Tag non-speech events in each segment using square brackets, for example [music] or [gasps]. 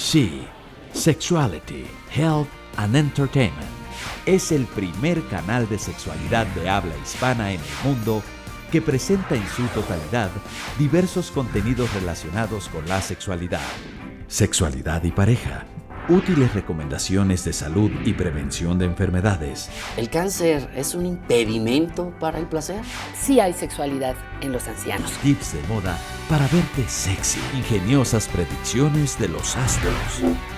She, Sexuality, Health and Entertainment. Es el primer canal de sexualidad de habla hispana en el mundo que presenta en su totalidad diversos contenidos relacionados con la sexualidad, sexualidad y pareja, útiles recomendaciones de salud y prevención de enfermedades. ¿El cáncer es un impedimento para el placer? Sí hay sexualidad en los ancianos. Tips de moda para verte sexy, ingeniosas predicciones de los astros,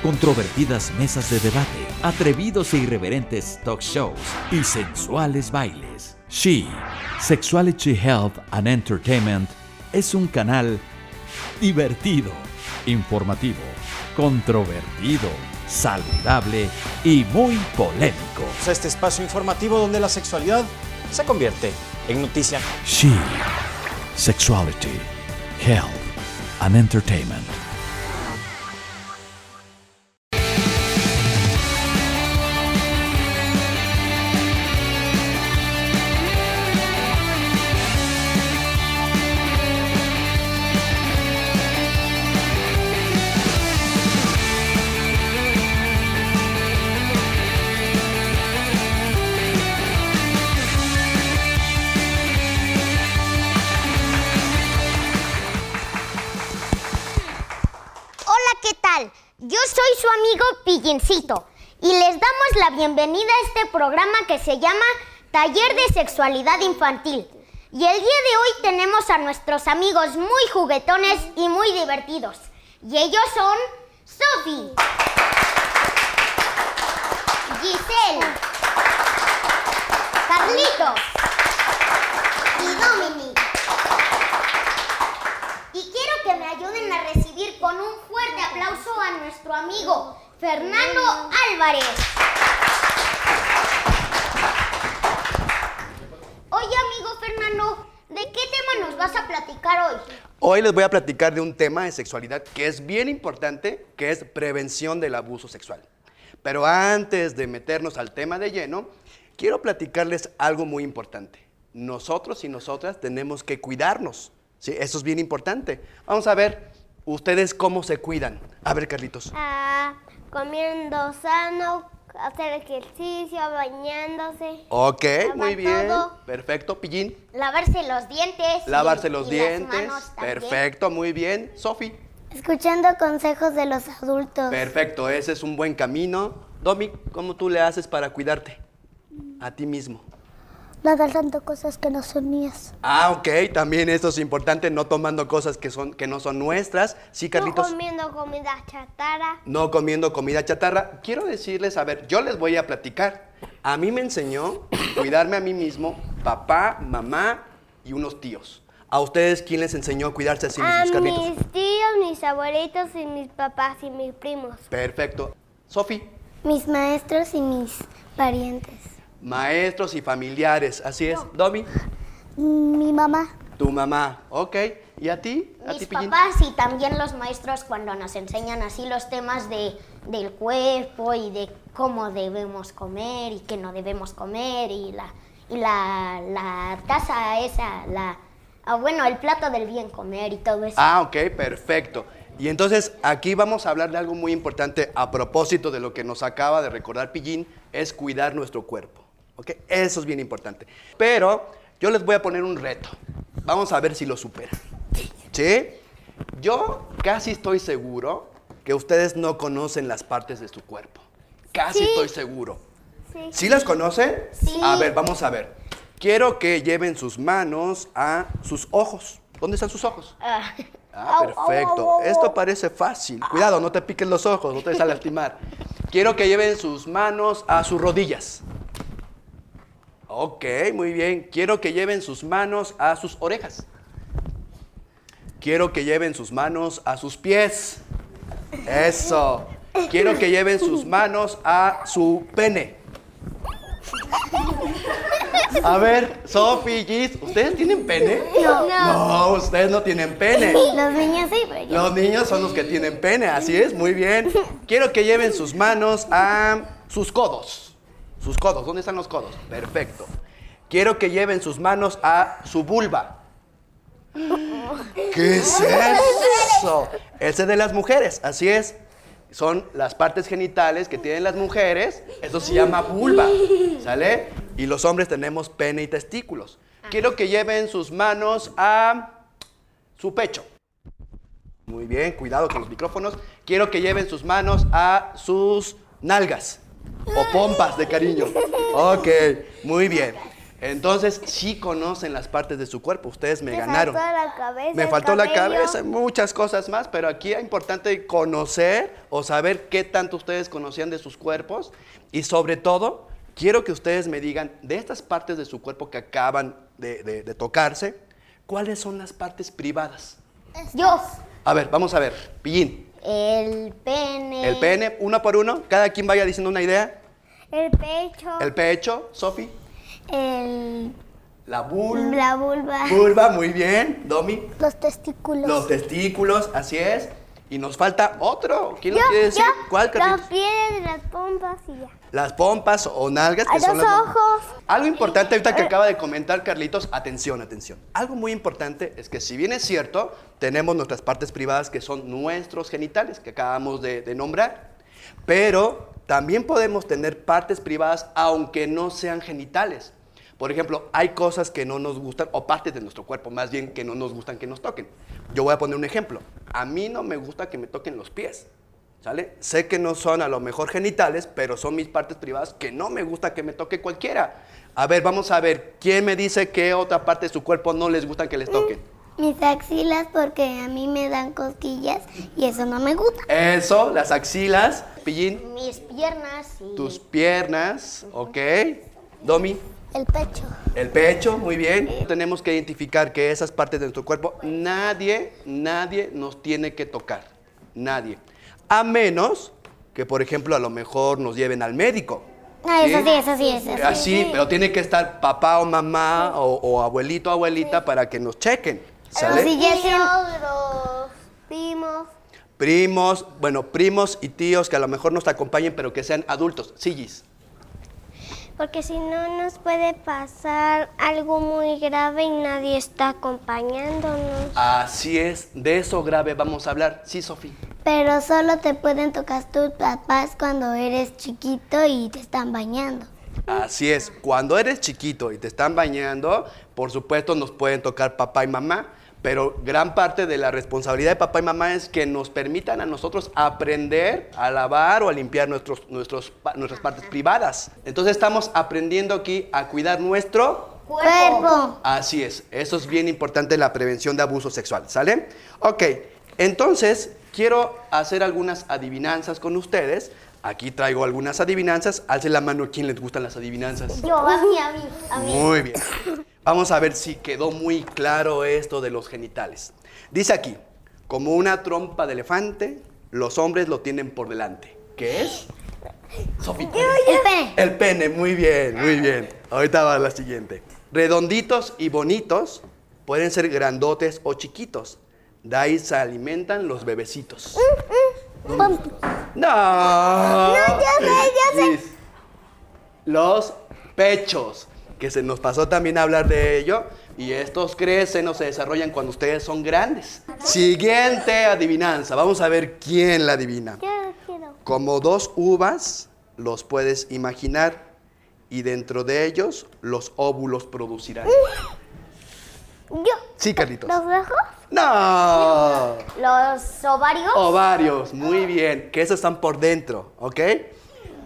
controvertidas mesas de debate, atrevidos e irreverentes talk shows y sensuales bailes. She, Sexuality Health and Entertainment, es un canal divertido, informativo, controvertido, saludable y muy polémico. Este espacio informativo donde la sexualidad se convierte en noticia. She, Sexuality, Health and Entertainment. Yo soy su amigo Pillincito y les damos la bienvenida a este programa que se llama Taller de Sexualidad Infantil. Y el día de hoy tenemos a nuestros amigos muy juguetones y muy divertidos. Y ellos son Sophie, Giselle, Carlitos con un fuerte aplauso a nuestro amigo Fernando Álvarez. Oye, amigo Fernando, ¿de qué tema nos vas a platicar hoy? Hoy les voy a platicar de un tema de sexualidad que es bien importante, que es prevención del abuso sexual. Pero antes de meternos al tema de lleno, quiero platicarles algo muy importante. Nosotros y nosotras tenemos que cuidarnos. ¿sí? Eso es bien importante. Vamos a ver ustedes cómo se cuidan. A ver, Carlitos. Ah, comiendo sano, hacer ejercicio, bañándose. Ok, muy bien. todo. Perfecto, Pillín. Lavarse los dientes. y- Lavarse los y las dientes. manos. Perfecto, muy bien. Sofi. Escuchando consejos de los adultos. Perfecto, ese es un buen camino. Domi, ¿cómo tú le haces para cuidarte? A ti mismo. No dar tanto cosas que no son mías. Ah, ok, también esto es importante, no tomando cosas que, son, que no son nuestras. Sí, No Carlitos. comiendo comida chatarra. No comiendo comida chatarra. Quiero decirles, a ver, yo les voy a platicar. A mí me enseñó cuidarme a mí mismo, papá, mamá y unos tíos. ¿A ustedes quién les enseñó a cuidarse a sí A mismos, Carlitos? mis tíos, mis abuelitos y mis papás y mis primos. Perfecto. Sofi, Mis maestros y mis parientes. Maestros y familiares, así es. Domi, Mi mamá. tu mamá, ok. ¿Y a ti? ¿A Mis papás y también los maestros cuando nos enseñan así los temas de, del cuerpo y de cómo debemos comer y qué no debemos comer y la, y la, la taza esa, la, ah, bueno, el plato del bien comer y todo eso. Ah, ok, perfecto. Y entonces aquí vamos a hablar de algo muy importante a propósito de lo que nos acaba de recordar Pillín, es cuidar nuestro cuerpo. ¿Ok? Eso es bien importante. Pero yo les voy a poner un reto. Vamos a ver si lo superan. ¿Sí? Yo casi estoy seguro que ustedes no conocen las partes de su cuerpo. Casi Sí. estoy seguro. Sí. ¿Sí las conocen? Sí. A ver, vamos a ver. Quiero que lleven sus manos a sus ojos. ¿Dónde están sus ojos? Ah, Ah, perfecto. Esto parece fácil. Cuidado, no te piques los ojos, no te vayas a lastimar. Quiero que lleven sus manos a sus rodillas. Ok, muy bien. Quiero que lleven sus manos a sus orejas. Quiero que lleven sus manos a sus pies. Eso. Quiero que lleven sus manos a su pene. A ver, Sophie, Gis, ¿ustedes tienen pene? No. No, ustedes no tienen pene. Los niños sí, pero yo. Los niños son los que tienen pene, así es, muy bien. [laughs] Quiero que lleven sus manos a sus codos. Sus codos, ¿dónde están los codos? Perfecto. Quiero que lleven sus manos a su vulva. [laughs] ¿Qué es eso? Ese de las mujeres, así es. son las partes genitales que tienen las mujeres, eso se llama vulva, ¿sale? Y los hombres tenemos pene y testículos. Quiero que lleven sus manos a su pecho. Muy bien, cuidado con los micrófonos. Quiero que lleven sus manos a sus nalgas o pompas de cariño. Ok, muy bien. Entonces, sí conocen las partes de su cuerpo. Ustedes me, ganaron. faltó la cabeza, me faltó la cabeza, muchas cosas más, pero aquí es importante conocer o saber qué tanto ustedes conocían de sus cuerpos y sobre todo, quiero que ustedes me digan de estas partes de su cuerpo que acaban de, de- de tocarse, ¿cuáles son las partes privadas? Yo. A ver, vamos a ver. Pillín, El pene. el pene, uno por uno, cada quien vaya diciendo una idea. El pecho. El pecho, Sofi, El, la vulva. la vulva. Vulva, muy bien. Domi, Los testículos. los testículos, así es. Y nos falta otro. ¿Quién lo quiere decir? yo, ¿Cuál, Los Carlitos? pies, las pompas y ya. Las pompas o nalgas que son los las ojos. Algo importante ahorita que acaba de comentar Carlitos, atención, atención. Algo muy importante es que si bien es cierto, tenemos nuestras partes privadas que son nuestros genitales, que acabamos de, de nombrar, pero también podemos tener partes privadas aunque no sean genitales. Por ejemplo, hay cosas que no nos gustan, o partes de nuestro cuerpo más bien que no nos gustan que nos toquen. Yo voy a poner un ejemplo. A mí no me gusta que me toquen los pies. ¿Sale? Sé que no son a lo mejor genitales, pero son mis partes privadas que no me gusta que me toque cualquiera. A ver, vamos a ver, ¿quién me dice qué otra parte de su cuerpo no les gusta que les toquen? Mis axilas porque a mí me dan cosquillas y eso no me gusta. Eso, las axilas, pillín, Mis piernas tus piernas, ¿ok? Domi, El pecho. el pecho, muy bien. Tenemos que identificar que esas partes de nuestro cuerpo nadie, nadie nos tiene que tocar. Nadie. A menos que, por ejemplo, a lo mejor nos lleven al médico. Ah, eso ¿sí? eso sí, eso sí. Así, pero tiene que estar papá o mamá o, o abuelito o abuelita para que nos chequen. ¿Sale? Los primos. Primos, bueno, primos y tíos que a lo mejor nos acompañen, pero que sean adultos. Sigis. Porque si no nos puede pasar algo muy grave y nadie está acompañándonos. Así es, de eso grave vamos a hablar. Sí, Sofía. Pero solo te pueden tocar tus papás cuando eres chiquito y te están bañando. Así es, cuando eres chiquito y te están bañando, por supuesto nos pueden tocar papá y mamá, pero gran parte de la responsabilidad de papá y mamá es que nos permitan a nosotros aprender a lavar o a limpiar nuestros, nuestros, nuestras partes privadas. Entonces estamos aprendiendo aquí a cuidar nuestro Cuerpo. Así es, eso es bien importante la prevención de abuso sexual, ¿sale? Ok, entonces quiero hacer algunas adivinanzas con ustedes. Aquí traigo algunas adivinanzas. Alce la mano, ¿quién les gustan las adivinanzas? Yo, a mí, a mí, a mí. Muy bien. Vamos a ver si quedó muy claro esto de los genitales. Dice aquí, como una trompa de elefante, los hombres lo tienen por delante. ¿Qué es? Sofía. El pene. El pene, muy bien, muy bien. Ahorita va la siguiente. Redonditos y bonitos pueden ser grandotes o chiquitos. De ahí se alimentan los bebecitos. No. No, ya sé, ya sé. Los pechos, que se nos pasó también a hablar de ello. Y estos crecen o se desarrollan cuando ustedes son grandes. Siguiente adivinanza. Vamos a ver quién la adivina. Como dos uvas, los puedes imaginar y dentro de ellos los óvulos producirán. Yo. Sí, Carlitos. ¿Los ojos? No. Los ovarios. Ovarios, muy bien. Que esos están por dentro, ¿ok?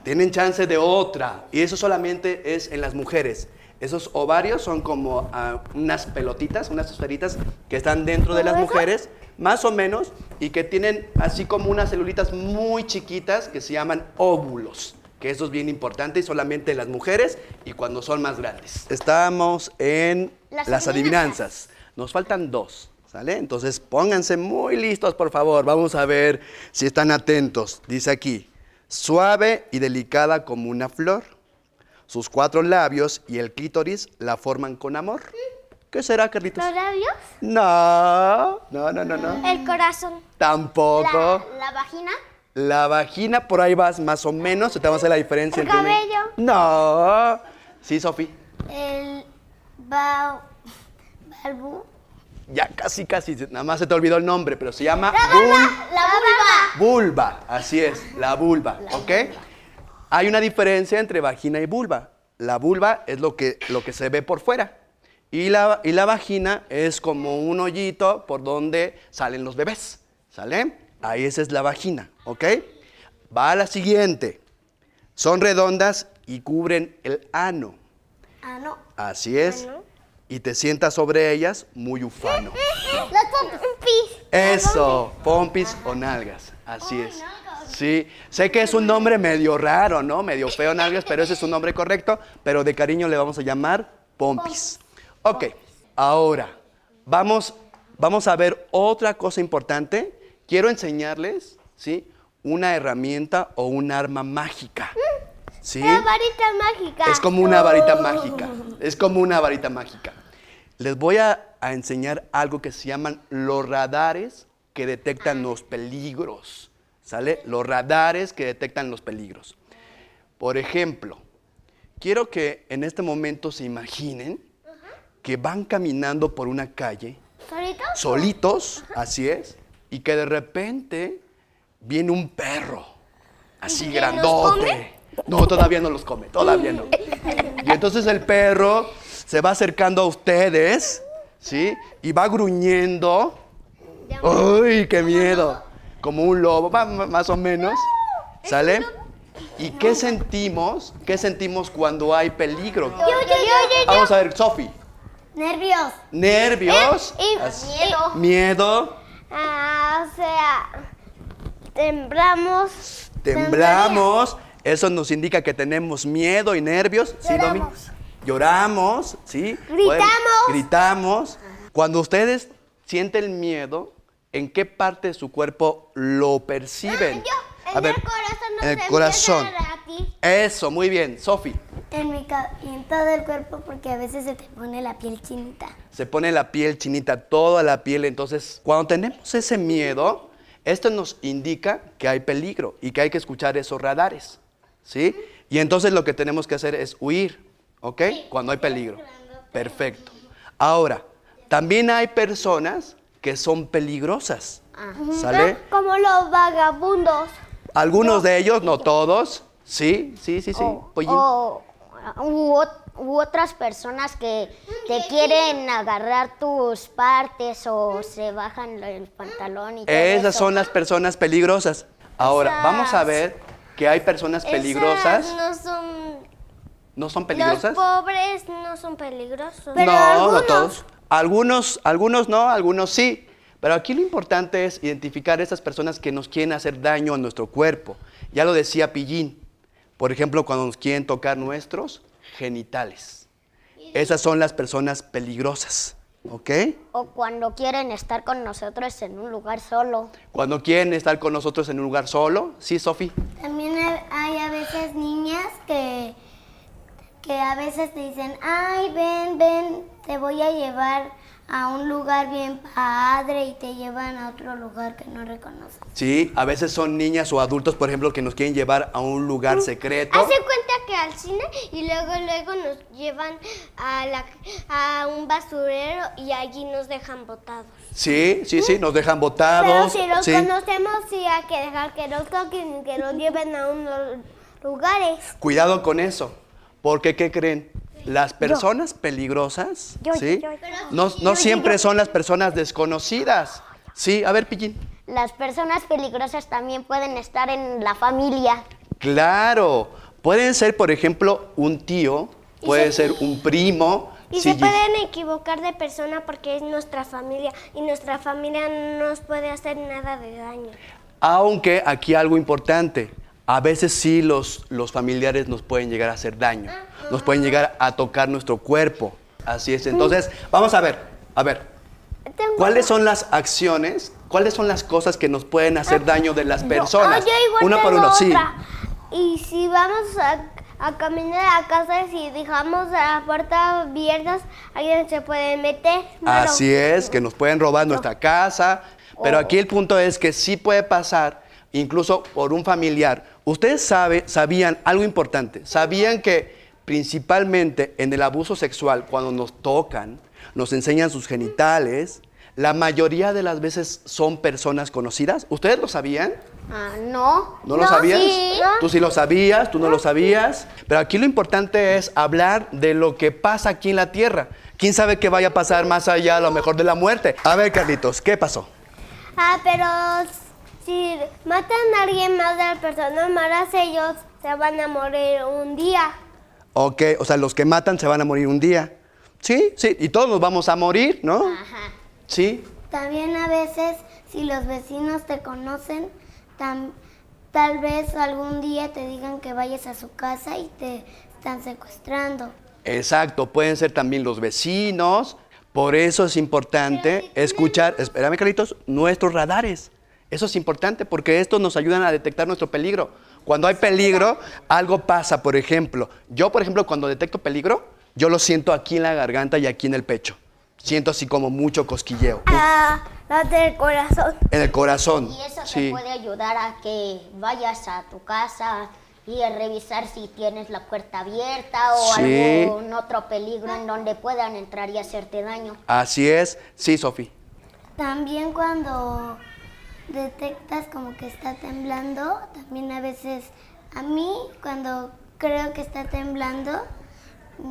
Tienen chance de otra. Y eso solamente es en las mujeres. Esos ovarios son como ah, unas pelotitas, unas esferitas que están dentro de las mujeres, más o menos, y que tienen así como unas celulitas muy chiquitas que se llaman óvulos. Que eso es bien importante y solamente en las mujeres y cuando son más grandes. Estamos en Las las adivinanzas. Nos faltan dos, ¿sale? Entonces pónganse muy listos, por favor. Vamos a ver si están atentos. Dice aquí, suave y delicada como una flor. Sus cuatro labios y el clítoris la forman con amor. ¿Qué será, Carlitos? ¿Los labios? No, no, no, no, no. El corazón. Tampoco. La, la vagina. La vagina, por ahí vas más o menos. Te vamos a hacer la diferencia El entre cabello. No. Sí, Sofi. El ba... balbu... ya casi, casi, nada más se te olvidó el nombre, pero se llama vul- La vulva. vulva. Así es, la vulva, ¿ok? Hay una diferencia entre vagina y vulva. La vulva es lo que, lo que se ve por fuera. Y la, y la vagina es como un hoyito por donde salen los bebés. ¿Sale? Ahí esa es la vagina, ¿ok? Va a la siguiente. Son redondas y cubren el ano. Ah, no. Así es. Y te sientas sobre ellas muy ufano. [laughs] Las pompis. Eso, pompis o nalgas. Así es. Sí, sé que es un nombre medio raro, ¿no? Medio feo nalgas, pero ese es un nombre correcto, pero de cariño le vamos a llamar pompis. Ok, ahora vamos, vamos a ver otra cosa importante. Quiero enseñarles, ¿sí? Una herramienta o un arma mágica. ¿Sí? La varita mágica. Es como una varita mágica. Es como una varita mágica. Les voy a, a enseñar algo que se llaman los radares que detectan los peligros. ¿Sale? Los radares que detectan los peligros. Por ejemplo, quiero que en este momento se imaginen que van caminando por una calle ¿Solitos? solitos, así es, y que de repente viene un perro, así grandote. No, todavía no los come, todavía no. Y entonces el perro se va acercando a ustedes, ¿sí? Y va gruñendo. ¡Uy, qué miedo! Como un lobo, más o menos, ¿sale? ¿Y qué sentimos? ¿Qué sentimos cuando hay peligro? Vamos a ver, Sofi. Nervios. Nervios. Y, Así- miedo. Miedo. Ah, o sea, temblamos. Temblamos. Eso nos indica que tenemos miedo y nervios. ¿Sí, Domi? Lloramos, ¿sí? Gritamos. Gritamos. Cuando ustedes sienten miedo, ¿en qué parte de su cuerpo lo perciben? Yo, en A ver, el corazón no en el corazón. Eso, muy bien. Sofi, En mi en todo el cuerpo porque a veces se te pone la piel chinita. se pone la piel chinita, toda la piel. Entonces, cuando tenemos ese miedo, esto nos indica que hay peligro y que hay que escuchar esos radares, ¿sí? Y entonces lo que tenemos que hacer es huir, ¿ok? Cuando hay peligro. Perfecto. Ahora, también hay personas que son peligrosas, ¿sale? Como los vagabundos. Algunos de ellos, no todos, sí, sí, sí, sí. Pollín. O u, ot- u otras personas que te quieren agarrar tus partes o se bajan el pantalón y todo Esas eso. son las personas peligrosas. Ahora, vamos a ver que hay personas peligrosas. Esas no son. ¿No son Los peligrosas? pobres no son peligrosos. no, no todos. Algunos, algunos no, algunos sí. Pero aquí lo importante es identificar esas personas que nos quieren hacer daño a nuestro cuerpo. Ya lo decía Pillín. Por ejemplo, cuando nos quieren tocar nuestros genitales. Esas son las personas peligrosas. ¿Ok? O cuando quieren estar con nosotros en un lugar solo. Cuando quieren estar con nosotros en un lugar solo. ¿Sí, Sofi? También hay- hay a veces niñas que, que a veces te dicen, ay, ven, ven, te voy a llevar a un lugar bien padre y te llevan a otro lugar que no reconoces. Sí, a veces son niñas o adultos, por ejemplo, que nos quieren llevar a un lugar secreto. Hace cuenta que al cine y luego luego nos llevan a, la, a un basurero y allí nos dejan botados. Sí, sí, sí, nos dejan Pero botados. si los sí. conocemos sí hay que dejar que nos toquen y que nos lleven a unos lugares. Cuidado con eso, porque ¿qué creen? Las personas peligrosas, Yo, ¿sí? yo. No, no siempre son las personas desconocidas. Sí, a ver, Pillín. Las personas peligrosas también pueden estar en la familia. Claro, pueden ser, por ejemplo, un tío, puede ser un primo. Y sí, se pueden equivocar de persona porque es nuestra familia y nuestra familia no nos puede hacer nada de daño. Aunque aquí algo importante, a veces sí los, los familiares nos pueden llegar a hacer daño, nos pueden llegar a tocar nuestro cuerpo. Así es. Entonces, vamos a ver, a ver, ¿cuáles son las acciones, cuáles son las cosas que nos pueden hacer daño de las personas? Ah, yo igual uno por uno, sí. Y si vamos a, a caminar a casa, si dejamos la puerta abierta, alguien se puede meter. Malo. Así es, que nos pueden robar nuestra casa, pero aquí el punto es que sí puede pasar, incluso por un familiar. Ustedes sabe, sabían algo importante, sabían que principalmente en el abuso sexual, cuando nos tocan, nos enseñan sus genitales, la mayoría de las veces son personas conocidas. ¿Ustedes lo sabían? Ah, no. ¿No lo sabías? Tú sí lo sabías, tú no lo sabías. Pero aquí lo importante es hablar de lo que pasa aquí en la tierra. ¿Quién sabe qué vaya a pasar más allá a lo mejor de la muerte? A ver, Carlitos, ¿qué pasó? Ah, pero si matan a alguien más de las personas malas, ellos se van a morir un día. Ok, o sea, los que matan se van a morir un día. Sí, sí, y todos nos vamos a morir, ¿no? Ajá. Sí. También a veces, si los vecinos te conocen, tam- tal vez algún día te digan que vayas a su casa y te están secuestrando. Exacto, pueden ser también los vecinos. Por eso es importante escuchar, espérame Carlitos, nuestros radares. Eso es importante porque estos nos ayudan a detectar nuestro peligro. Cuando hay peligro, algo pasa. Por ejemplo, yo, por ejemplo, cuando detecto peligro, yo lo siento aquí en la garganta y aquí en el pecho. Siento así como mucho cosquilleo. Ah, los del corazón. En el corazón. Y eso sí. te puede ayudar a que vayas a tu casa y a revisar si tienes la puerta abierta o Sí. algún otro peligro en donde puedan entrar y hacerte daño. Así es. Sí, Sofi. También cuando detectas como que está temblando, también a veces, a mí cuando creo que está temblando,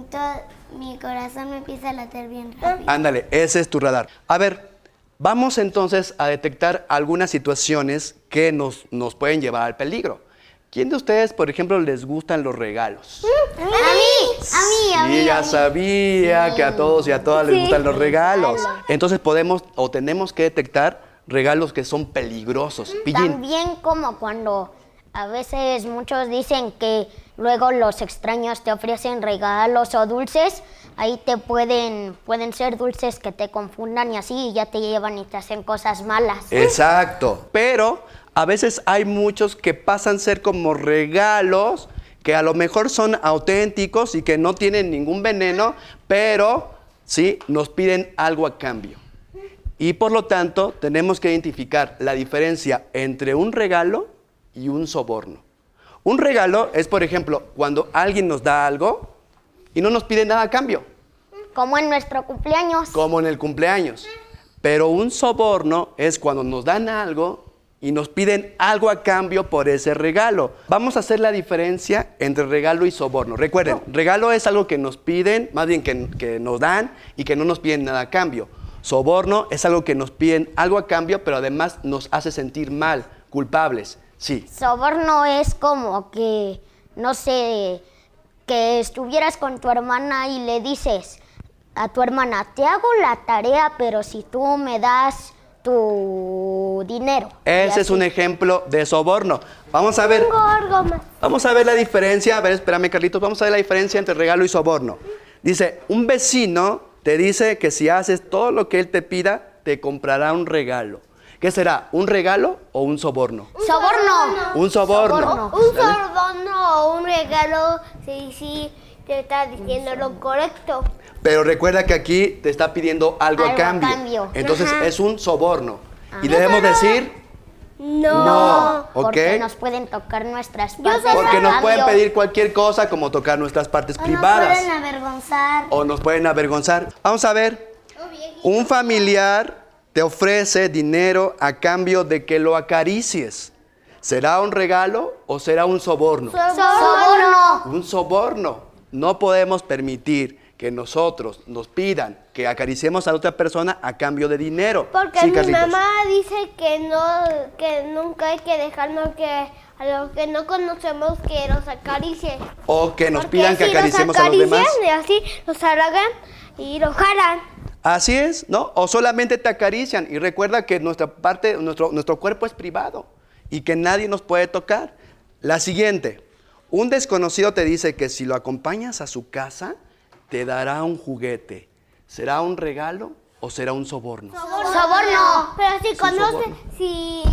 todo, mi corazón me empieza a latir bien rápido. Ándale, ese es tu radar. A ver, vamos entonces a detectar algunas situaciones que nos, nos pueden llevar al peligro. ¿Quién de ustedes, por ejemplo, les gustan los regalos? A mí, a mí, a mí. Sí, ya sabía que a todos y a todas les gustan los regalos. Entonces podemos o tenemos que detectar regalos que son peligrosos. Pillín, También como cuando a veces muchos dicen que luego los extraños te ofrecen regalos o dulces, ahí te pueden, pueden ser dulces que te confundan y así y ya te llevan y te hacen cosas malas. Exacto. Pero a veces hay muchos que pasan a ser como regalos que a lo mejor son auténticos y que no tienen ningún veneno, pero sí nos piden algo a cambio. Y por lo tanto, tenemos que identificar la diferencia entre un regalo y un soborno. Un regalo es, por ejemplo, cuando alguien nos da algo y no nos pide nada a cambio Como en nuestro cumpleaños. como en el cumpleaños. Pero un soborno es cuando nos dan algo y nos piden algo a cambio por ese regalo. Vamos a hacer la diferencia entre regalo y soborno. Recuerden, regalo es algo que nos piden, más bien que, que nos dan y que no nos piden nada a cambio. Soborno es algo que nos piden algo a cambio, pero además nos hace sentir mal, culpables. Sí. Soborno es como que, no sé, que estuvieras con tu hermana y le dices a tu hermana, te hago la tarea, pero si tú me das tu dinero. Ese es un ejemplo de soborno. Vamos a ver. Tengo algo más. Vamos a ver la diferencia, a ver, espérame Carlitos, vamos a ver la diferencia entre regalo y soborno. Dice, un vecino te dice que si haces todo lo que él te pida, te comprará un regalo. ¿Qué será? ¿Un regalo o un soborno? Soborno. Un soborno. Un soborno o un regalo, sí, sí, te está diciendo lo correcto. Pero recuerda que aquí te está pidiendo algo, a Algo a cambio. cambio. Entonces Ajá. es un soborno. Y debemos decir, No. No. ¿ok? Porque nos pueden tocar nuestras partes. soy porque nos pueden pedir cualquier cosa como tocar nuestras partes O nos privadas. pueden avergonzar. o nos pueden avergonzar. Vamos a ver. Un familiar te ofrece dinero a cambio de que lo acaricies. ¿Será un regalo o será un soborno? Soborno. Un soborno. No podemos permitir que nosotros nos pidan que acariciemos a otra persona a cambio de dinero. Porque Sí, mi Carlitos. mamá dice que no, que nunca hay que dejarnos que a los que no conocemos que los acaricie. O que nos Porque pidan que si acariciemos a los demás. y así los halagan y los jalan. Así es, ¿no? O solamente te acarician. Y recuerda que nuestra parte, nuestro, nuestro cuerpo es privado y que nadie nos puede tocar. La siguiente. Un desconocido te dice que si lo acompañas a su casa, te dará un juguete. ¿Será un regalo o será un soborno? Soborno. Pero si conoce, soborno. si,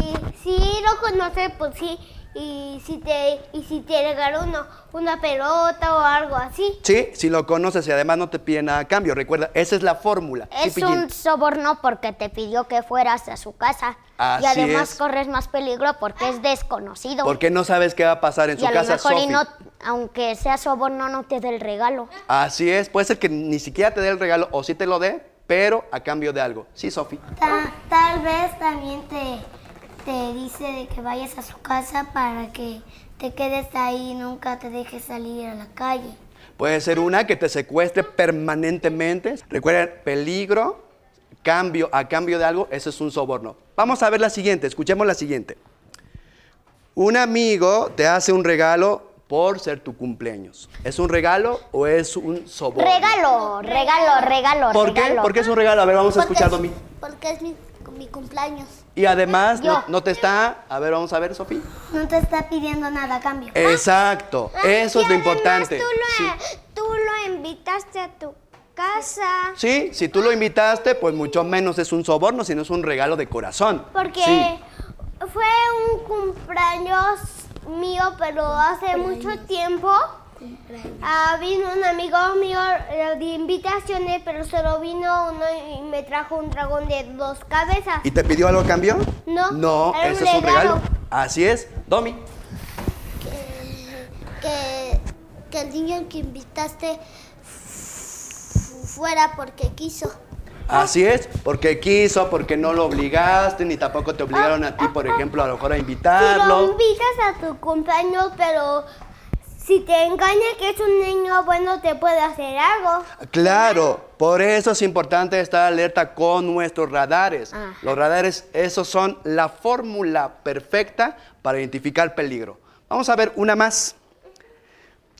si lo conoce, pues sí. Y si te, y si te regaló uno, una pelota o algo así. Sí, si lo conoces y además no te pide nada a cambio. Recuerda, esa es la fórmula. Es un soborno porque te pidió que fueras a su casa. Así y además es. corres más peligro porque es desconocido. Porque no sabes qué va a pasar en y su a lo casa, mejor y no, aunque sea soborno, no te dé el regalo. Así es, puede ser que ni siquiera te dé el regalo o si te lo dé, pero a cambio de algo. Sí, Sofi. Ta- tal vez también te, te dice de que vayas a su casa para que te quedes ahí y nunca te dejes salir a la calle. Puede ser una que te secuestre permanentemente. Recuerden, peligro, cambio, a cambio de algo, eso es un soborno. Vamos a ver la siguiente, escuchemos la siguiente. Un amigo te hace un regalo por ser tu cumpleaños. ¿Es un regalo o es un soborno? Regalo, regalo, regalo, ¿Por qué? regalo. ¿Por qué es un regalo? A ver, vamos a escuchar, Domi. Porque es mi, mi cumpleaños. Y además, no, te está... A ver, vamos a ver, Sofía. No te está pidiendo nada a cambio. Exacto, eso es lo importante. Tú Sí. lo, tú lo invitaste a tu casa. Sí, si tú lo invitaste, pues mucho menos es un soborno, sino es un regalo de corazón. Porque Sí. fue un cumpleaños mío, pero hace mucho tiempo. Ah, vino un amigo mío eh, de invitaciones, pero solo vino uno y me trajo un dragón de dos cabezas. ¿Y te pidió algo a cambio? No, No, eso es un regalo. Así es. Domi. Que, que el niño que invitaste fu- fuera porque quiso. Así es, porque quiso, porque no lo obligaste, ni tampoco te obligaron a ti, por ejemplo, a lo mejor a Si lo invitarlo. invitas a tu cumpleaños, pero si te engaña que es un niño bueno, te puede hacer algo. Claro, por eso es importante estar alerta con nuestros radares. Ajá. Los radares, esos son la fórmula perfecta para identificar peligro. Vamos a ver una más.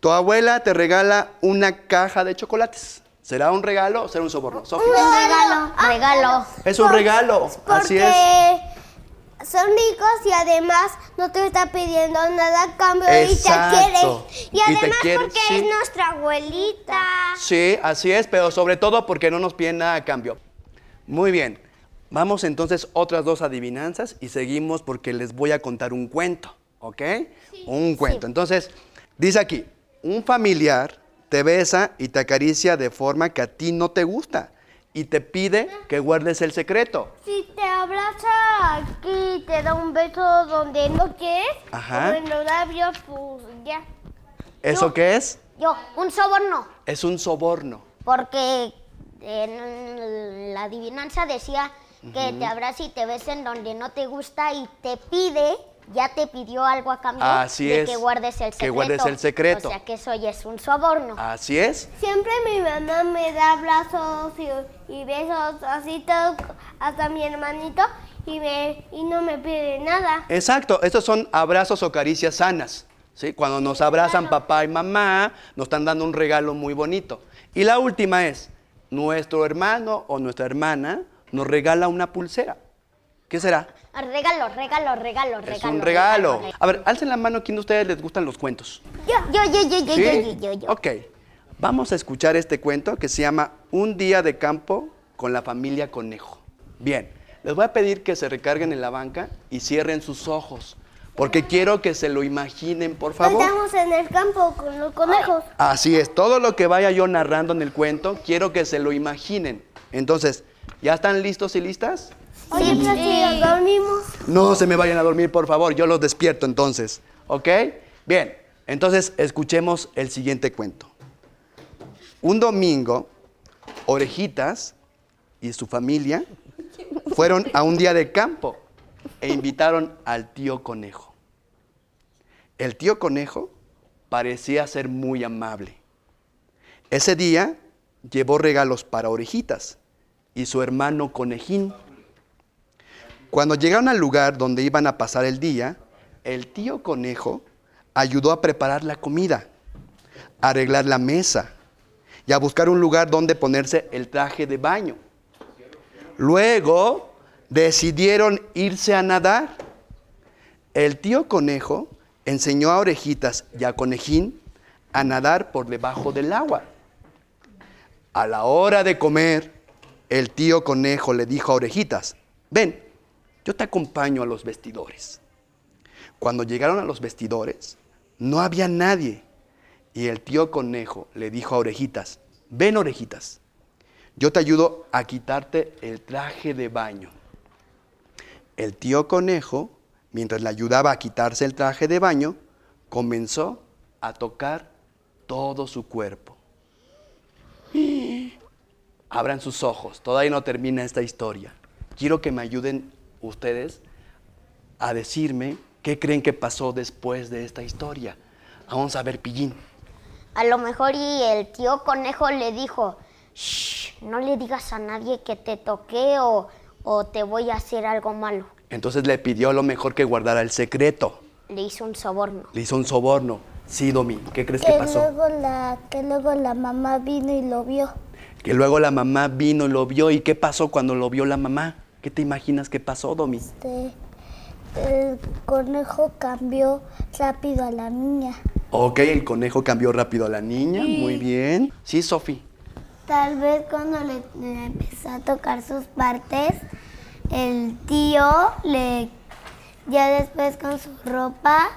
Tu abuela te regala una caja de chocolates. ¿Será un regalo o será un soborno? Sofía. regalo. Regalo. Es un regalo, así es. Porque son ricos y además no te está pidiendo nada a cambio Exacto. y te quiere. Y además quiere, porque sí. es nuestra abuelita. Sí, así es, pero sobre todo porque no nos piden nada a cambio. Muy bien, vamos entonces otras dos adivinanzas y seguimos porque les voy a contar un cuento, ¿ok? Un cuento. Entonces, dice aquí, un familiar te besa y te acaricia de forma que a ti no te gusta y te pide que guardes el secreto. Si te abraza aquí y te da un beso donde no quieres, Ajá. en los labios, pues ya. ¿Eso Yo- qué es? Yo, un soborno. Es un soborno. Porque en la adivinanza decía que te abraza y te besa en donde no te gusta y te pide, ya te pidió algo a cambio Así de es, que guardes el que secreto. guardes el secreto. O sea que eso ya es un soborno. Así es. Siempre mi mamá me da abrazos y, y besos así todo, hasta mi hermanito, y, me, y no me pide nada. Exacto, estos son abrazos o caricias sanas. ¿sí? Cuando nos abrazan papá y mamá, nos están dando un regalo muy bonito. Y la última es, nuestro hermano o nuestra hermana nos regala una pulsera. ¿Qué será? Regalo, regalo, regalo, regalo. es un regalo. A ver, alcen la mano, ¿quién de ustedes les gustan los cuentos? Yo, yo, yo, yo, yo, ¿Sí? yo, yo, yo, yo. Ok, vamos a escuchar este cuento que se llama Un día de campo con la familia conejo. Bien, les voy a pedir que se recarguen en la banca y cierren sus ojos, porque quiero que se lo imaginen, por favor. Estamos en el campo con los conejos. Así es, todo lo que vaya yo narrando en el cuento, quiero que se lo imaginen. Entonces, ¿ya están listos y listas? Oye, pero si nos dormimos. No se me vayan a dormir, por favor, yo los despierto entonces. ¿Ok? Bien, entonces escuchemos el siguiente cuento. Un domingo, Orejitas y su familia fueron a un día de campo e invitaron al tío Conejo. El tío Conejo parecía ser muy amable. Ese día llevó regalos para Orejitas y su hermano Conejín. Cuando llegaron al lugar donde iban a pasar el día, el tío conejo ayudó a preparar la comida, a arreglar la mesa y a buscar un lugar donde ponerse el traje de baño. Luego decidieron irse a nadar. El tío conejo enseñó a Orejitas y a Conejín a nadar por debajo del agua. A la hora de comer, el tío conejo le dijo a Orejitas, ven, yo te acompaño a los vestidores. Cuando llegaron a los vestidores, no había nadie. Y el tío conejo le dijo a Orejitas, ven Orejitas, yo te ayudo a quitarte el traje de baño. El tío conejo, mientras le ayudaba a quitarse el traje de baño, comenzó a tocar todo su cuerpo. [gasps] abran sus ojos. Todavía no termina esta historia. Quiero que me ayuden ustedes a decirme qué creen que pasó después de esta historia. Vamos a ver, Pillín. A lo mejor y el tío conejo le dijo, Shh, no le digas a nadie que te toqué o, o te voy a hacer algo malo. Entonces le pidió a lo mejor que guardara el secreto. Le hizo un soborno. Le hizo un soborno. Sí, Domi, ¿qué crees Que que pasó? luego, la, que luego la mamá vino y lo vio. Que luego la mamá vino y lo vio. ¿Y qué pasó cuando lo vio la mamá? ¿Qué te imaginas que pasó, Domi? Este, el conejo cambió rápido a la niña. Ok, el conejo cambió rápido a la niña. Muy bien. Sí, Sofi. Tal vez cuando le, le empezó a tocar sus partes, el tío le, ya después con su ropa,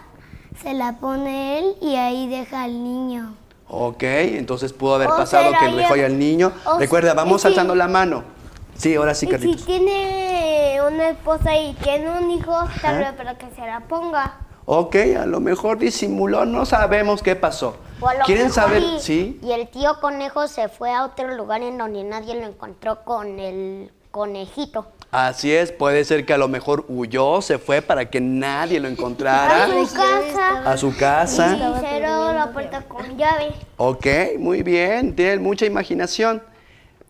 se la pone él y ahí deja al niño. Ok, entonces pudo haber O pasado que lo dejó ahí al niño. Recuerda, vamos alzando la mano. Sí, ahora sí, Carlitos. tiene una esposa y tiene un hijo, tal vez para que se la ponga. Ok, a lo mejor disimuló, no sabemos qué pasó. O a lo ¿Quieren mejor saber? Y, Sí. y el tío conejo se fue a otro lugar en donde nadie lo encontró con el conejito. Así es, puede ser que a lo mejor huyó, se fue para que nadie lo encontrara [laughs] casa. a su casa. Y cerró la puerta con llave. Ok, muy bien, tienen mucha imaginación.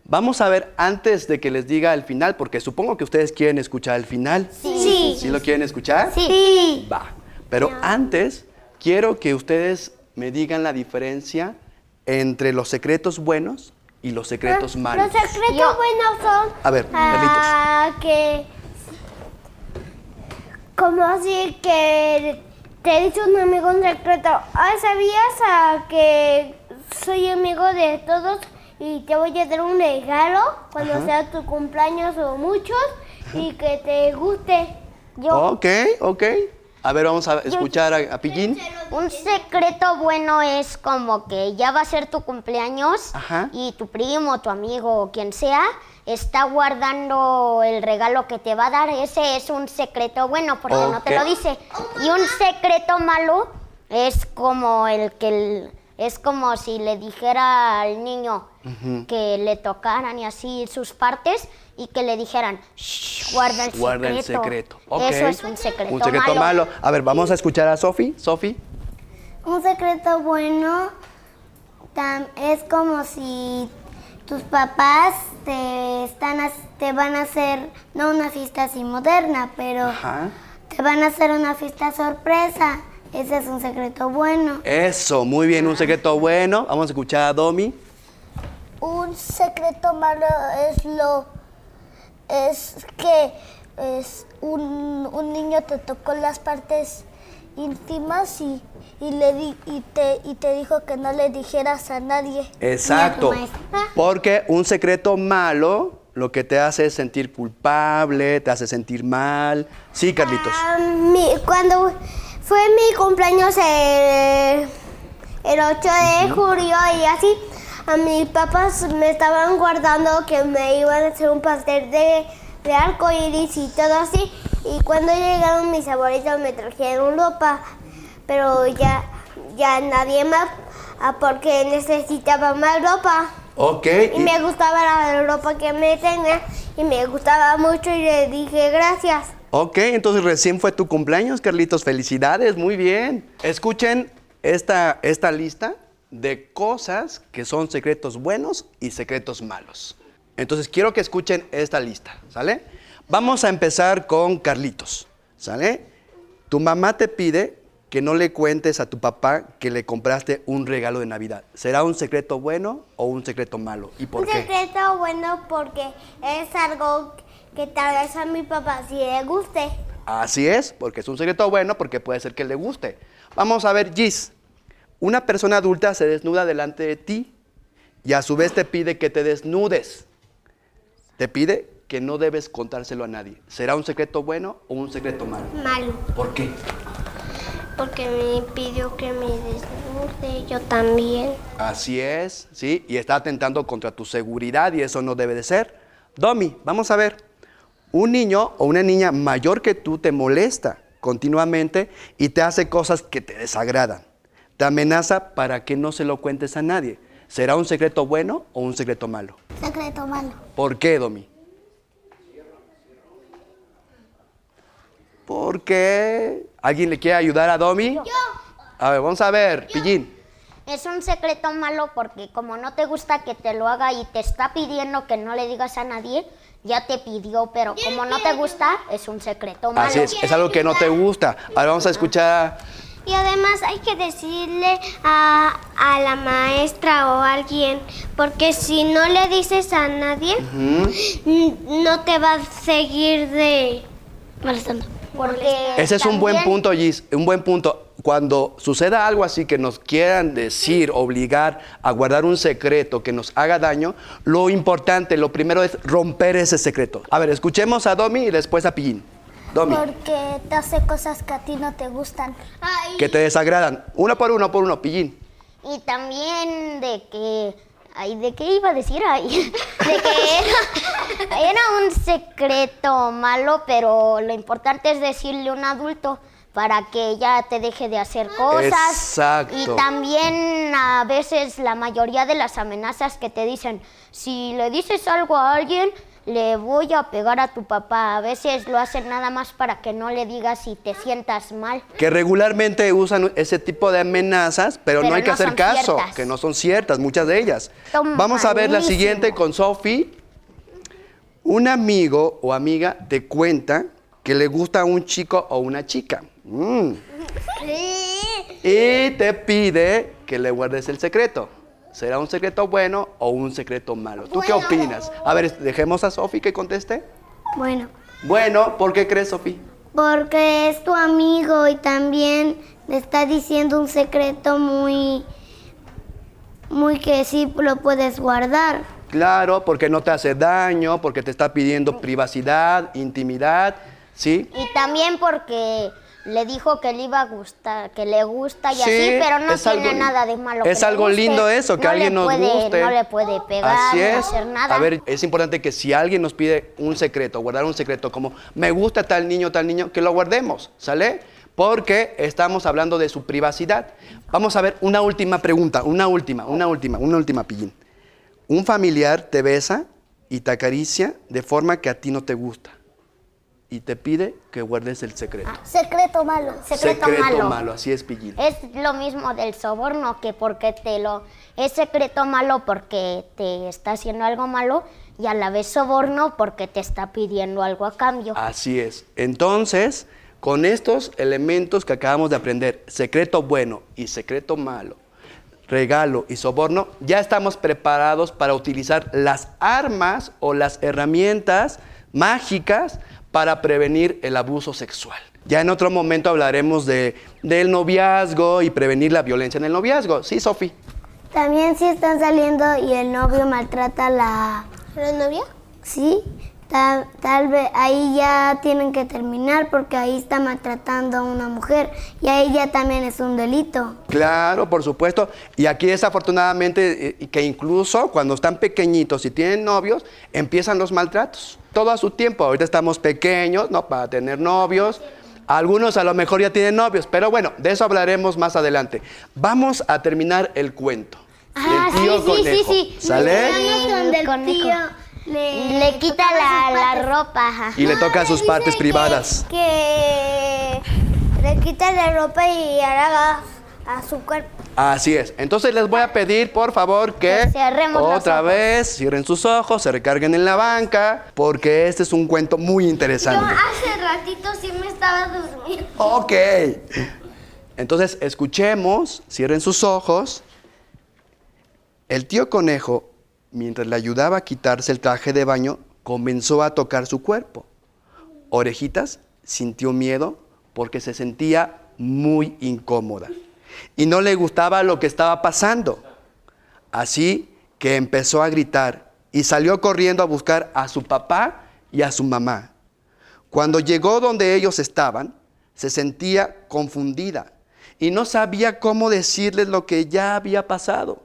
Vamos a ver antes de que les diga el final, porque supongo que ustedes quieren escuchar el final. Sí. ¿Sí lo quieren escuchar? Sí. Va. Pero antes, quiero que ustedes me digan la diferencia entre los secretos buenos y los secretos malos. Los secretos Yo- buenos son A ver, ah, que como así que te dice un amigo un secreto. Ah, ¿sabías ah, que soy amigo de todos y te voy a dar un regalo cuando Ajá. sea tu cumpleaños o muchos y que te guste? Yo Ok, ok. A ver, vamos a escuchar a, a Pillín. Un secreto bueno es como que ya va a ser tu cumpleaños Ajá. y tu primo, tu amigo o quien sea está guardando el regalo que te va a dar. Ese es un secreto bueno porque no te lo dice. Y un secreto malo es como el que el- es como si le dijera al niño que le tocaran y así sus partes y que le dijeran, "Shh, guarda el Guarda el secreto. Eso es un secreto, Un secreto malo. A ver, vamos a escuchar a Sofi. Sofi. Un secreto bueno tam- es como si tus papás te, están, te van a hacer, no una fiesta así moderna, pero Ajá. te van a hacer una fiesta sorpresa. Ese es un secreto bueno. Eso, muy bien, un secreto bueno. Vamos a escuchar a Domi. Un secreto malo es lo es que es un, un niño te tocó las partes íntimas y, y le di- y te y te dijo que no le dijeras a nadie. Exacto. Porque un secreto malo lo que te hace es sentir culpable, te hace sentir mal. Sí, Carlitos. Ah, mi- cuando fue mi cumpleaños el, el 8 de julio y así, a mis papás me estaban guardando que me iban a hacer un pastel de, de arco iris y todo así. Y cuando llegaron mis abuelitos me trajeron ropa, pero ya, ya nadie más, ah, porque necesitaba más ropa. Ok. Y me gustaba la ropa que me tenía y me gustaba mucho y le dije gracias. Ok, entonces recién fue tu cumpleaños, Carlitos. Felicidades, muy bien. Escuchen esta, esta lista de cosas que son secretos buenos y secretos malos. Entonces quiero que escuchen esta lista, ¿sale? Vamos a empezar con Carlitos, ¿sale? Tu mamá te pide que no le cuentes a tu papá que le compraste un regalo de Navidad. ¿Será un secreto bueno o un secreto malo? ¿Y por Un qué? secreto bueno porque es algo que tal vez a mi papá sí le guste. Así es, porque es un secreto bueno, porque puede ser que le guste. Vamos a ver, Gis. Una persona adulta se desnuda delante de ti y a su vez te pide que te desnudes. Te pide que no debes contárselo a nadie. ¿Será un secreto bueno o un secreto malo? Malo, ¿Por qué? porque me pidió que me desnude, yo también. Así es, ¿sí? Y está atentando contra tu seguridad y eso no debe de ser. Domi, vamos a ver. Un niño o una niña mayor que tú te molesta continuamente y te hace cosas que te desagradan. Te amenaza para que no se lo cuentes a nadie. ¿será un secreto bueno o un secreto malo? Secreto malo. ¿Por qué, Domi? ¿Por qué? ¿Alguien le quiere ayudar a Domi? Yo. A ver, vamos a ver, Pillín. Es un secreto malo porque como no te gusta que te lo haga y te está pidiendo que no le digas a nadie, ya te pidió, pero como no te gusta, es un secreto malo. Así es, es algo que no te gusta. Ahora vamos a escuchar. Y además hay que decirle a, a la maestra o a alguien, porque si no le dices a nadie, no te va a seguir de molestando. Porque Ese es un buen punto, Gis, un buen punto. Cuando suceda algo así que nos quieran decir, obligar a guardar un secreto que nos haga daño, lo importante, lo primero es romper ese secreto. A ver, escuchemos a Domi y después a Pillín. Domi, Porque te hace cosas que a ti no te gustan. que te desagradan. Uno por uno, por uno, Pillín. Y también de que... Ay, ¿de qué iba a decir ahí? [laughs] De que era, era un secreto malo, pero lo importante es decirle a un adulto para que ya te deje de hacer cosas. Exacto. Y también a veces la mayoría de las amenazas que te dicen, si le dices algo a alguien, le voy a pegar a tu papá. A veces lo hacen nada más para que no le digas y te sientas mal. Que regularmente usan ese tipo de amenazas, pero, no hay que no hacer caso, ciertas. que no son ciertas, muchas de ellas. Son Vamos a ver la siguiente con Sophie. Un amigo o amiga te cuenta que le gusta a un chico o una chica. Mm. Y te pide que le guardes el secreto. ¿Será un secreto bueno o un secreto malo? ¿Tú qué opinas? A ver, dejemos a Sophie que conteste. Bueno, Bueno, ¿por qué crees, Sophie? porque es tu amigo y también le está diciendo un secreto muy, muy que sí lo puedes guardar. Claro, porque no te hace daño, porque te está pidiendo privacidad, intimidad, ¿sí? Y también porque le dijo que le iba a gustar, que le gusta y Sí, así, pero no tiene algo- nada de malo. es que algo guste. lindo eso, que No alguien nos puede- guste. No le puede pegar, Así no es. hacer nada. A ver, es importante que si alguien nos pide un secreto, guardar un secreto como me gusta tal niño, tal niño, que lo guardemos, ¿sale? Porque estamos hablando de su privacidad. Vamos a ver una última pregunta, una última, una última, una última pillín. Un familiar te besa y te acaricia de forma que a ti no te gusta y te pide que guardes el secreto. Secreto malo. secreto, malo. así es pillín. Es lo mismo del soborno, que porque te lo... Es secreto malo porque te está haciendo algo malo y a la vez soborno porque te está pidiendo algo a cambio. Así es. Entonces, con estos elementos que acabamos de aprender, secreto bueno y secreto malo, regalo y soborno, ya estamos preparados para utilizar las armas o las herramientas mágicas para prevenir el abuso sexual. Ya en otro momento hablaremos de, del noviazgo y prevenir la violencia en el noviazgo. ¿Sí, Sofi? También si están saliendo y el novio maltrata a la... ¿La novia? Sí, tal, tal vez ahí ya tienen que terminar porque ahí está maltratando a una mujer y ahí ya también es un delito. Claro, por supuesto. Y aquí desafortunadamente, eh, que incluso cuando están pequeñitos y tienen novios, empiezan los maltratos. Todo a su tiempo. Ahorita estamos pequeños, ¿no? Para tener novios. Algunos a lo mejor ya tienen novios, pero bueno, de eso hablaremos más adelante. Vamos a terminar el cuento. Ah, del tío sí, sí, sí, conejo. sí. ¿Sale? Tío le, Le quita la, la ropa. ajá. Y le toca sus partes privadas. Que le quita la ropa y hará a su cuerpo. Así es. Entonces les voy a pedir, por favor, que Que otra ojos. vez cierren sus ojos, se recarguen en la banca, porque este es un cuento muy interesante. hace ratito sí me estaba durmiendo. Ok. Entonces, escuchemos, cierren sus ojos. El tío conejo, mientras le ayudaba a quitarse el traje de baño, comenzó a tocar su cuerpo. Orejitas sintió miedo porque se sentía muy incómoda y no le gustaba lo que estaba pasando. Así que empezó a gritar y salió corriendo a buscar a su papá y a su mamá. Cuando llegó donde ellos estaban, se sentía confundida y no sabía cómo decirles lo que ya había pasado.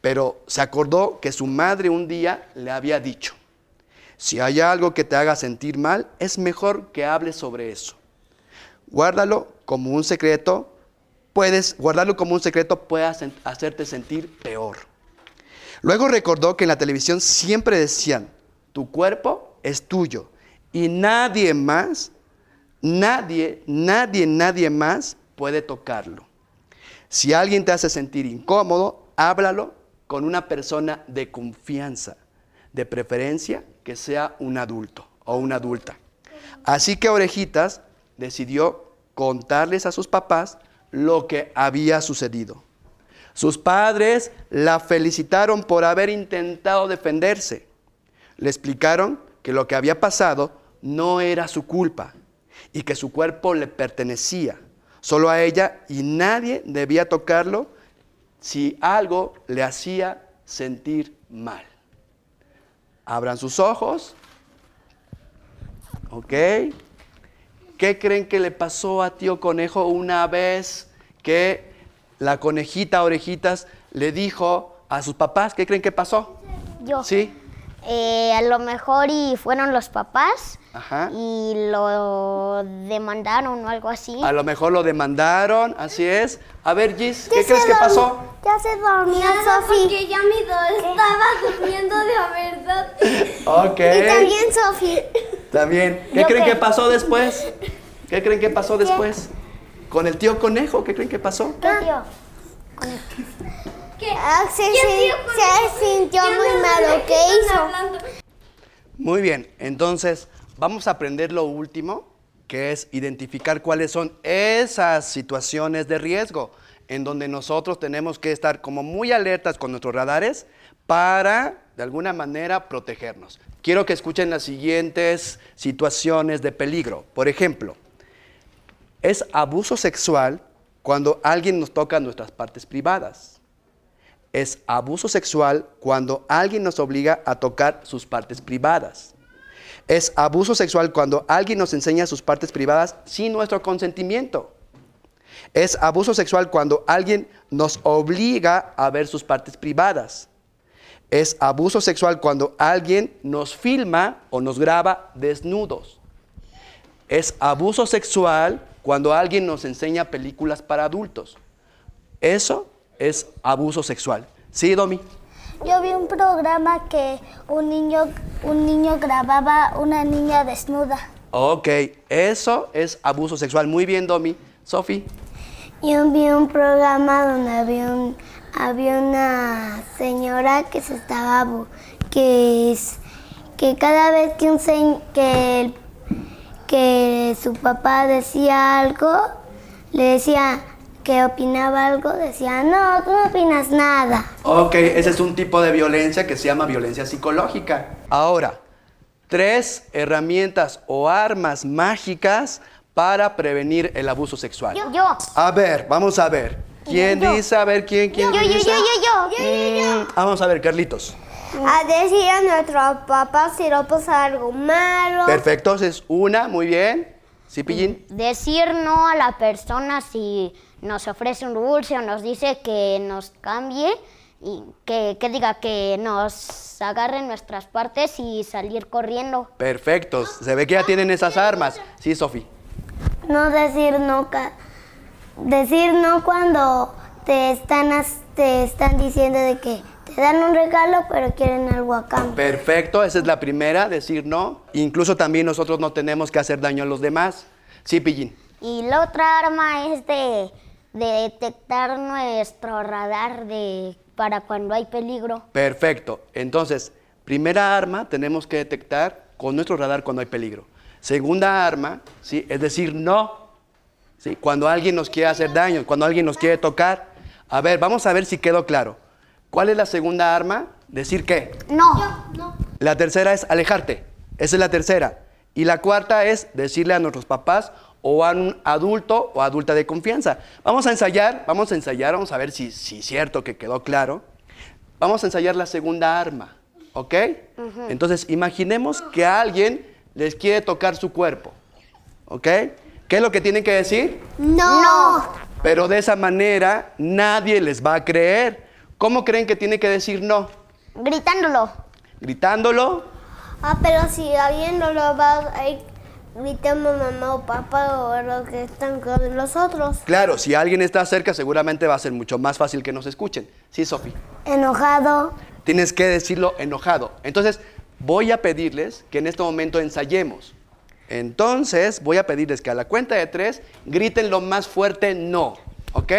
Pero se acordó que su madre un día le había dicho, si hay algo que te haga sentir mal, es mejor que hables sobre eso. Guárdalo como un secreto, puedes guardarlo como un secreto puede hacerte sentir peor. Luego recordó que en la televisión siempre decían, tu cuerpo es tuyo y nadie más, nadie, nadie, nadie más puede tocarlo. Si alguien te hace sentir incómodo, háblalo con una persona de confianza, de preferencia que sea un adulto o una adulta. Así que Orejitas decidió contarles a sus papás lo que había sucedido. Sus padres la felicitaron por haber intentado defenderse. Le explicaron que lo que había pasado no era su culpa y que su cuerpo le pertenecía solo a ella y nadie debía tocarlo si algo le hacía sentir mal. Abran sus ojos. ¿Ok? ¿Qué creen que le pasó a tío conejo una vez que la conejita orejitas le dijo a sus papás? ¿Qué creen que pasó? Yo. ¿Sí? Eh, a lo mejor y fueron los papás Ajá. y lo demandaron o algo así. A lo mejor lo demandaron, así es. A ver, Gis, ¿qué crees que pasó? Ya se dormía Nada, Sofi. porque ya mi do estaba durmiendo de verdad. Ok. Y también Sofi. También. ¿Qué Yo creen qué. que pasó después? ¿Qué creen que pasó después? Con el tío conejo, ¿qué creen que pasó? ¿Qué tío? [laughs] Ah, se, ¿Quién se- dijo se sintió ¿Quién muy malo. ¿Qué hizo? hablando? Muy bien, entonces vamos a aprender lo último, que es identificar cuáles son esas situaciones de riesgo en donde nosotros tenemos que estar como muy alertas con nuestros radares para, de alguna manera, protegernos. Quiero que escuchen las siguientes situaciones de peligro. Por ejemplo, es abuso sexual cuando alguien nos toca nuestras partes privadas. Es abuso sexual cuando alguien nos obliga a tocar sus partes privadas. Es abuso sexual cuando alguien nos enseña sus partes privadas sin nuestro consentimiento. Es abuso sexual cuando alguien nos obliga a ver sus partes privadas. Es abuso sexual cuando alguien nos filma o nos graba desnudos. Es abuso sexual cuando alguien nos enseña películas para adultos. Eso es abuso sexual. ¿Sí, Domi? Yo vi un programa que un niño, un niño grababa una niña desnuda. Ok, eso es abuso sexual. Muy bien, Domi. Sofi. Yo vi un programa donde había, un, había una señora que se estaba que es- que cada vez que un se- que el- que su papá decía algo le decía que opinaba algo decía no tú no opinas nada Ok, ese es un tipo de violencia que se llama violencia psicológica. Ahora, tres herramientas o armas mágicas para prevenir el abuso sexual. Yo. A ver, vamos a ver. ¿Quién Yo. dice? A ver, ¿quién, quién Yo, yo, yo, dice? yo, yo. Mm, vamos a ver, Carlitos. a decir a nuestro papá si no pasa algo malo Perfecto, es una, muy bien. ¿Sí, Pillín? Decir no a la persona si nos ofrece un dulce o nos dice que nos cambie y que, que diga que nos agarren nuestras partes y salir corriendo. Perfecto, se ve que ya tienen esas armas. Sí, Sofi. no decir no decir no cuando te están as- te están diciendo de que te dan un regalo pero quieren algo a cambio Perfecto, esa es la primera, decir no. Incluso también nosotros no tenemos que hacer daño a los demás. Sí, Pillín. Y la otra arma es de, de detectar nuestro radar de, para cuando hay peligro. Perfecto. Entonces, primera arma, tenemos que detectar con nuestro radar cuando hay peligro. Segunda arma, ¿sí? es decir, no. ¿sí? Cuando alguien nos quiere hacer daño, cuando alguien nos quiere tocar. A ver, vamos a ver si quedó claro. ¿Cuál es la segunda arma? Decir qué. No. La tercera es alejarte. Esa es la tercera. Y la cuarta es decirle a nuestros papás o a un adulto o adulta de confianza. Vamos a ensayar, vamos a ensayar, vamos a ver si, si es cierto que quedó claro. Vamos a ensayar la segunda arma, ¿ok? Entonces, imaginemos que alguien les quiere tocar su cuerpo, ¿ok? ¿Qué es lo que tienen que decir? no Pero de esa manera nadie les va a creer. ¿Cómo creen que tiene que decir no? Gritándolo. ¿Gritándolo? ah pero si alguien no lo va a gritamos mamá o papá o lo que están con los otros Claro, si alguien está cerca seguramente va a ser mucho más fácil que nos escuchen. Sí, Sofi. enojado Tienes que decirlo enojado. Entonces, voy a pedirles que en este momento ensayemos. Entonces, voy a pedirles que a la cuenta de tres griten lo más fuerte no. ¿Ok?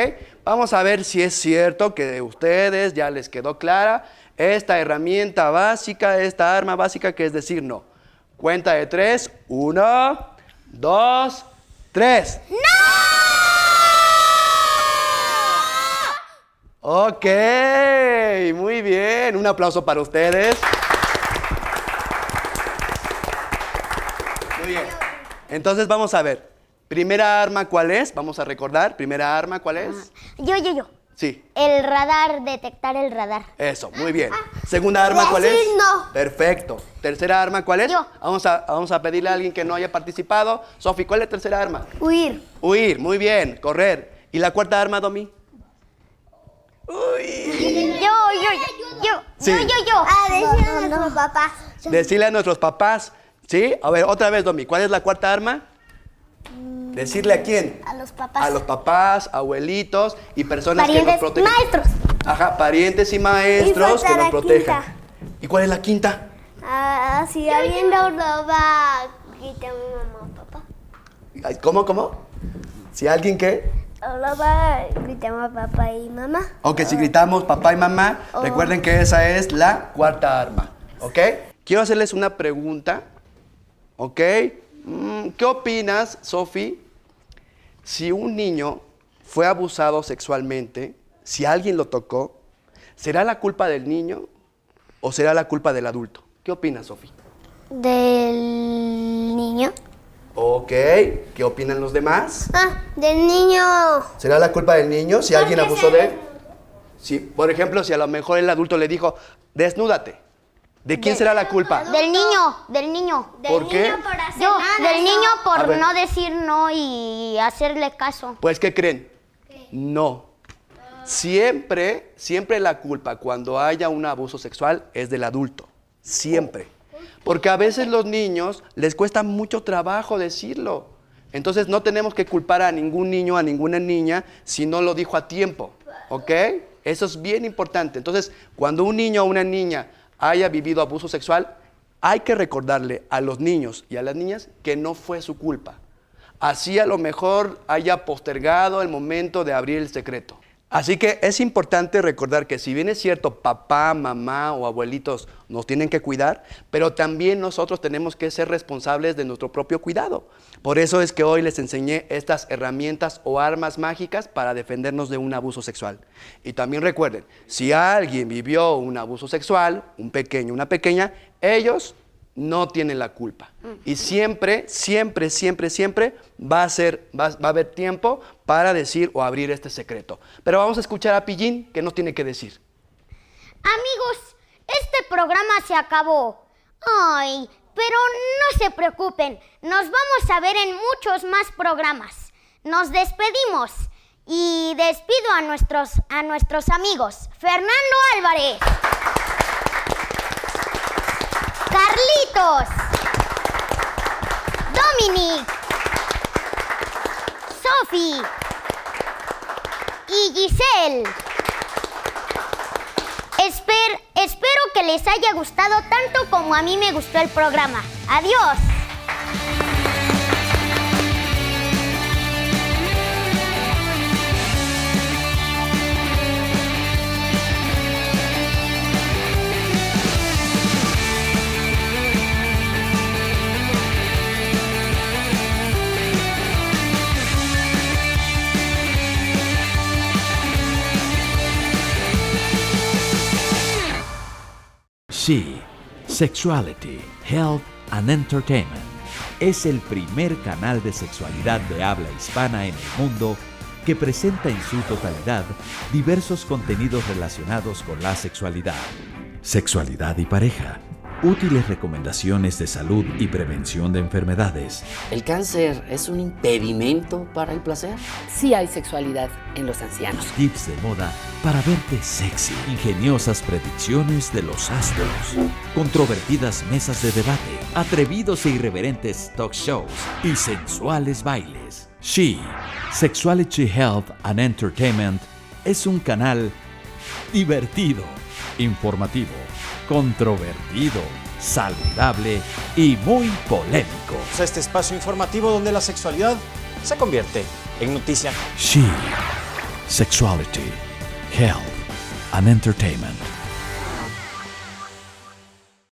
Vamos a ver si es cierto que de ustedes ya les quedó clara esta herramienta básica, esta arma básica que es decir no. Cuenta de tres. Uno, dos, tres. Ok, muy bien. Un aplauso para ustedes. Muy bien. Entonces vamos a ver. Primera arma, ¿cuál es? Vamos a recordar. Primera arma, ¿cuál es? Yo, yo, yo. Sí, El radar, detectar el radar. eso, muy bien. Segunda arma, ¿cuál es? No. Perfecto. Tercera arma, ¿cuál es? Yo. Vamos a, vamos a pedirle a alguien que no haya participado. Sofi, ¿cuál es la tercera arma? Huir. Huir, muy bien, correr. ¿Y la cuarta arma, Domi? Yo, yo, yo, yo, Sí. yo, yo, yo. A decir a nuestros papás. Decirle a nuestros papás, ¿sí? A ver, otra vez, Domi, ¿cuál es la cuarta arma? Decirle a quién? A los papás. A los papás, abuelitos y personas que nos Parientes, protegen. maestros. Ajá, parientes y maestros que nos la protejan. quinta. ¿Y cuál es la quinta? Ah, si alguien lo roba, quita a mi mamá o papá. ¿Cómo, cómo? Si alguien qué? Roba, gritamos a papá y mamá. Ok, si gritamos papá y mamá, recuerden que esa es la cuarta arma. ¿Ok? Quiero hacerles una pregunta. ¿Ok? Mm, ¿Qué opinas, Sofi, si un niño fue abusado sexualmente, si alguien lo tocó, ¿será la culpa del niño o será la culpa del adulto? ¿Qué opinas, Sofi? Del niño. Ok, ¿qué opinan los demás? Ah, del niño. ¿Será la culpa del niño si alguien abusó de él? Si, por ejemplo, si a lo mejor el adulto le dijo, desnúdate. ¿De quién será la culpa? Del niño, del niño. ¿Por qué? Yo, del niño por no decir no y hacerle caso. Pues, ¿qué creen? No. Siempre, siempre la culpa cuando haya un abuso sexual es del adulto. Siempre. Porque a veces los niños les cuesta mucho trabajo decirlo. Entonces no tenemos que culpar a ningún niño, a ninguna niña, si no lo dijo a tiempo. ¿Ok? Eso es bien importante. Entonces, cuando un niño o una niña haya vivido abuso sexual, hay que recordarle a los niños y a las niñas que no fue su culpa. Así a lo mejor haya postergado el momento de abrir el secreto. Así que es importante recordar que si bien es cierto, papá, mamá o abuelitos nos tienen que cuidar, pero también nosotros tenemos que ser responsables de nuestro propio cuidado. Por eso es que hoy les enseñé estas herramientas o armas mágicas para defendernos de un abuso sexual. Y también recuerden, si alguien vivió un abuso sexual, un pequeño, una pequeña, ellos no tienen la culpa. Y siempre, siempre, siempre, siempre va a, ser, va, va a haber tiempo para decir o abrir este secreto. Pero vamos a escuchar a Pillín, que nos tiene que decir. Amigos, este programa se acabó. Ay, pero no se preocupen, nos vamos a ver en muchos más programas. Nos despedimos y despido a nuestros, a nuestros amigos. Fernando Álvarez. Carlitos. Dominic. Sophie. Y Giselle. Esper- espero que les haya gustado tanto como a mí me gustó el programa. Adiós. She, Sexuality, Health and Entertainment es el primer canal de sexualidad de habla hispana en el mundo que presenta en su totalidad diversos contenidos relacionados con la sexualidad, sexualidad y pareja, útiles recomendaciones de salud y prevención de enfermedades, ¿El cáncer es un impedimento para el placer? Sí hay sexualidad en los ancianos. tips de moda para verte sexy, ingeniosas predicciones de los astros, controvertidas mesas de debate, atrevidos e irreverentes talk shows y sensuales bailes. She, Sexuality Health and Entertainment, es un canal divertido, Informativo, controvertido, saludable y muy polémico. Este espacio informativo donde la sexualidad se convierte en noticia. She, Sexuality, Health and Entertainment.